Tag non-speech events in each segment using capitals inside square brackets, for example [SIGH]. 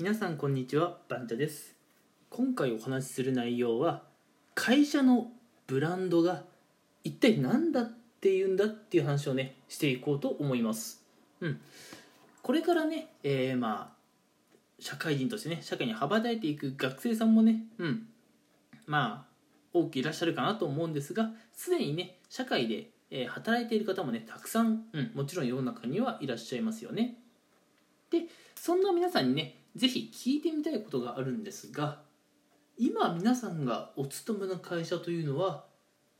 皆さんこんにちはバンチャです。今回お話しする内容は会社のブランドが一体何だっていうんだっていう話をねしていこうと思います。うん。これからね、えー、まあ社会人としてね社会に羽ばたいていく学生さんもねうん。まあ多くいらっしゃるかなと思うんですがすでにね社会で、働いている方もねたくさん、うん、もちろん世の中にはいらっしゃいますよね。でそんな皆さんにねぜひ聞いてみたいことがあるんですが今皆さんがお勤めの会社というのは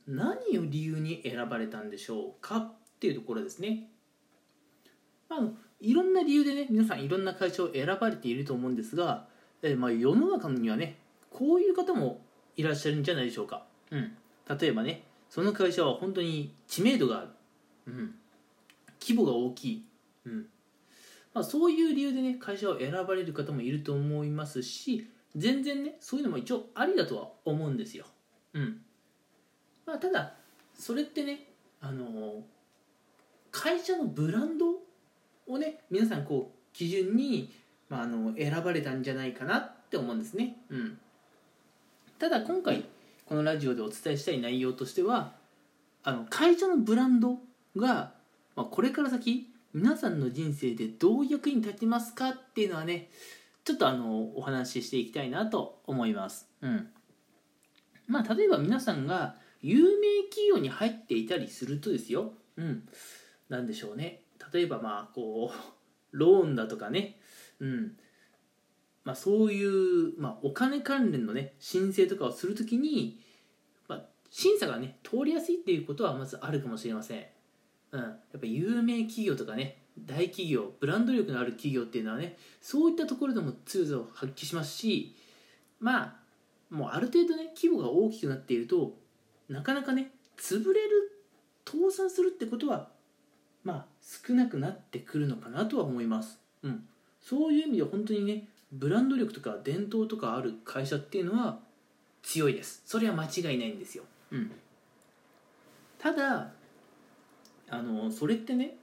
何を理由に選ばれたんでしょうか？っていうところですね。あのいろんな理由でね皆さんいろんな会社を選ばれていると思うんですが、えまあ、世の中にはねこういう方もいらっしゃるんじゃないでしょうか、うん、例えばねその会社は本当に知名度がある、うん、規模が大きい、うん。まあ、そういう理由でね会社を選ばれる方もいると思いますし全然ねそういうのも一応ありだとは思うんですよ、うん。まあ、ただそれってねあの会社のブランドをね皆さんこう基準に、まあ、あの選ばれたんじゃないかなって思うんですね、うん、ただ今回このラジオでお伝えしたい内容としてはあの会社のブランドが、まあ、これから先皆さんの人生でどう役に立ちますかっていうのはねちょっとあのお話ししていきたいなと思います、うん。まあ、例えば皆さんが有名企業に入っていたりするとですよ、うん、なでしょうね。例えばまあこうローンだとかね、うん。まあ、そういう、まあ、お金関連のね申請とかをするときに、まあ、審査がね通りやすいっていうことはまずあるかもしれません、うん、やっぱ有名企業とかね大企業ブランド力のある企業っていうのはねそういったところでも強さを発揮しますしまあもうある程度ね規模が大きくなっているとなかなかね潰れる倒産するってことはまあ少なくなってくるのかなとは思います、うん、そういう意味で本当にねブランド力とか伝統とかある会社っていうのは強いです。それは間違いないんですよ、うん、ただあのそれってね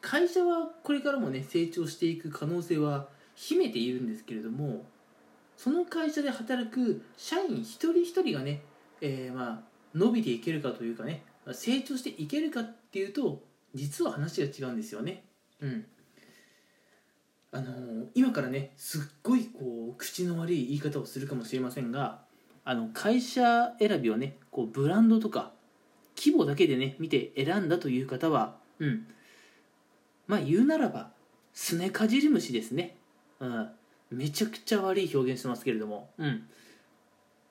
会社はこれからもね成長していく可能性は秘めているんですけれどもその会社で働く社員一人一人がね、えーまあ伸びていけるかというかね成長していけるかっていうと実は話が違うんですよね。うんあのー今からねすっごいこう口の悪い言い方をするかもしれませんがあの会社選びをねこうブランドとか規模だけでね見て選んだという方はうん。まあ言うならばすねかじり虫ですね、うん、めちゃくちゃ悪い表現してますけれども、うん、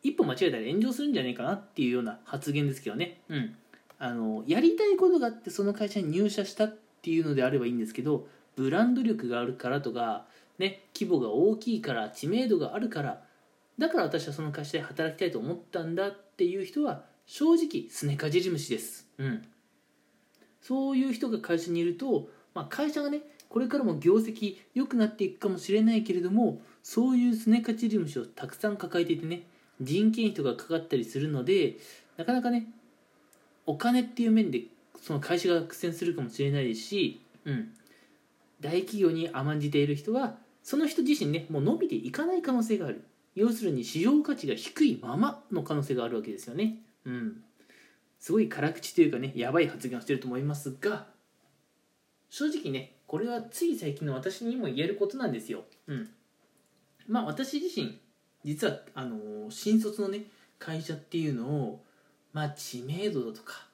一歩間違えたら炎上するんじゃないかなっていうような発言ですけどね、うん、あのやりたいことがあってその会社に入社したっていうのであればいいんですけどブランド力があるからとか、ね、規模が大きいから知名度があるからだから私はその会社で働きたいと思ったんだっていう人は正直すねかじり虫です、うん、そういう人が会社にいると、まあ、会社がねこれからも業績良くなっていくかもしれないけれどもそういうすねかじり虫をたくさん抱えていてね人件費とかかかったりするのでなかなかねお金っていう面でその会社が苦戦するかもしれないですし、うん、大企業に甘んじている人はその人自身ねもう伸びていかない可能性がある。要するに市場価値が低いままの可能性があるわけですよねうん。すごい辛口というかねやばい発言をしてると思いますが正直ねこれはつい最近の私にも言えることなんですよ。うん。まあ私自身実はあの新卒のね会社っていうのをまあ知名度だとか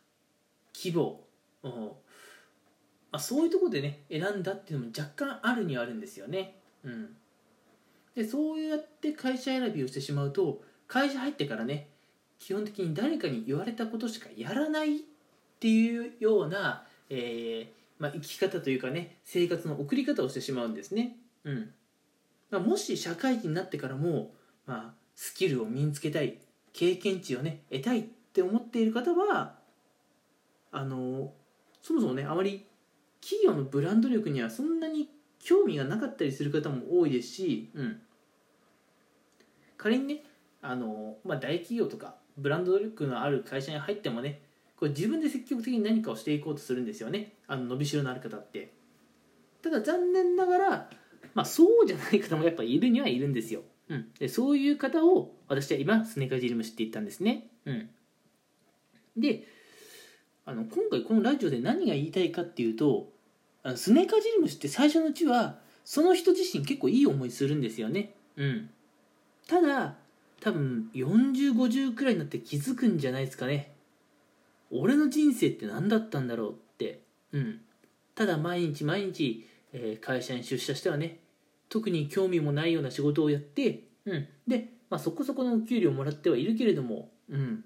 規模うん。まあ、そういうとこでね選んだっていうのも若干あるにはあるんですよね。うん。でそうやって会社選びをしてしまうと会社入ってからね基本的に誰かに言われたことしかやらないっていうような、えーまあ、生き方というかね生活の送り方をしてしまうんですね、うん。まあ、もし社会人になってからも、まあ、スキルを身につけたい経験値をね得たいって思っている方はあのそもそもねあまり企業のブランド力にはそんなに興味がなかったりする方も多いですし、うん、仮にねあの、まあ、大企業とかブランド力のある会社に入ってもねこれ自分で積極的に何かをしていこうとするんですよね。あの伸びしろのある方って。ただ残念ながらまあそうじゃない方もやっぱいるにはいるんですよ、うん、でそういう方を私は今スネカジルムシって言ったんですね、うん、であの今回このラジオで何が言いたいかっていうとあのスネカジルムシって最初のうちはその人自身結構いい思いするんですよね。うん。ただ多分4050くらいになって気づくんじゃないですかね。俺の人生って何だったんだろうって。うん。ただ毎日毎日、えー、会社に出社してはね特に興味もないような仕事をやってうん。で、まあ、そこそこのお給料もらってはいるけれどもうん。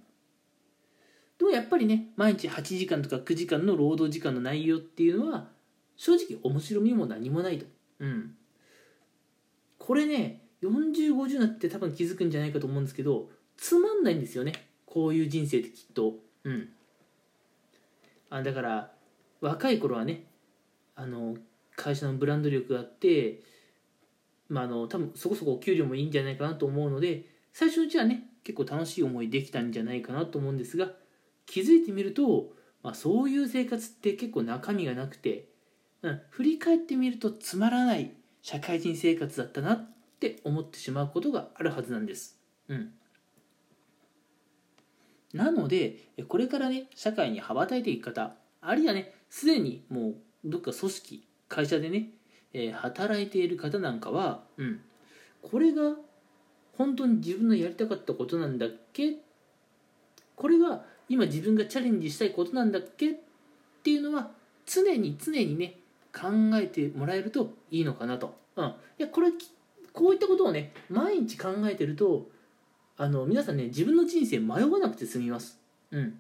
でもやっぱりね毎日8時間とか9時間の労働時間の内容っていうのは正直面白みも何もないと。うん。これね4050になって多分気づくんじゃないかと思うんですけどつまんないんですよね。こういう人生ってきっと。うん。あだから若い頃はねあの会社のブランド力があってまああの多分そこそこお給料もいいんじゃないかなと思うので最初のうちはね結構楽しい思いできたんじゃないかなと思うんですが気づいてみると、まあ、そういう生活って結構中身がなくて、うん、振り返ってみるとつまらない社会人生活だったなっって思ってしまうことがあるはずなんです。うん、なのでこれからね社会に羽ばたいていく方あるいはねすでにもうどっか組織会社でね、えー、働いている方なんかは、うん、これが本当に自分のやりたかったことなんだっけ？これが今自分がチャレンジしたいことなんだっけ？っていうのは常に常にね考えてもらえるといいのかなと、うん、いやこれこういったことをね毎日考えてるとあの皆さんね自分の人生迷わなくて済みます。うん。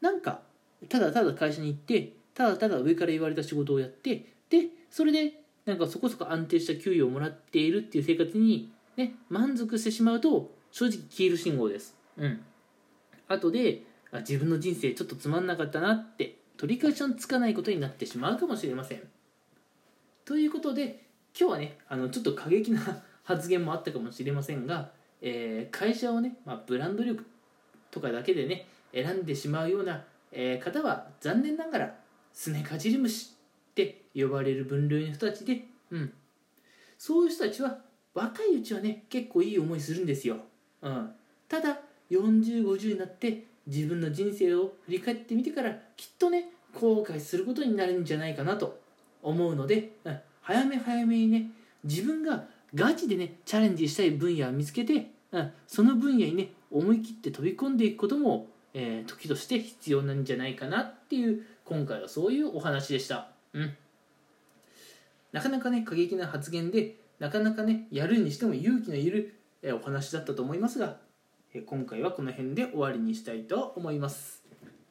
なんかただただ会社に行ってただただ上から言われた仕事をやってでそれでなんかそこそこ安定した給与をもらっているっていう生活にね満足してしまうと正直消える信号です。うん。後で自分の人生ちょっとつまんなかったなって取り返しのつかないことになってしまうかもしれません。ということで今日はねあのちょっと過激な [LAUGHS] 発言もあったかもしれませんが、えー、会社をね、まあ、ブランド力とかだけでね選んでしまうような、えー、方は残念ながらスネカジリムシって呼ばれる分類の人たちで、うん、そういう人たちは若いうちはね結構いい思いするんですよ。うん、ただ4050になって自分の人生を振り返ってみてからきっとね後悔することになるんじゃないかなと思うので、うん、早め早めにね自分がガチでねチャレンジしたい分野を見つけて、うん、その分野にね思い切って飛び込んでいくことも、えー、時として必要なんじゃないかなっていう今回はそういうお話でした。うん。なかなかね過激な発言でなかなかねやるにしても勇気のいるえお話だったと思いますがえ今回はこの辺で終わりにしたいと思います。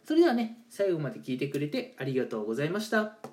それではね最後まで聞いてくれてありがとうございました。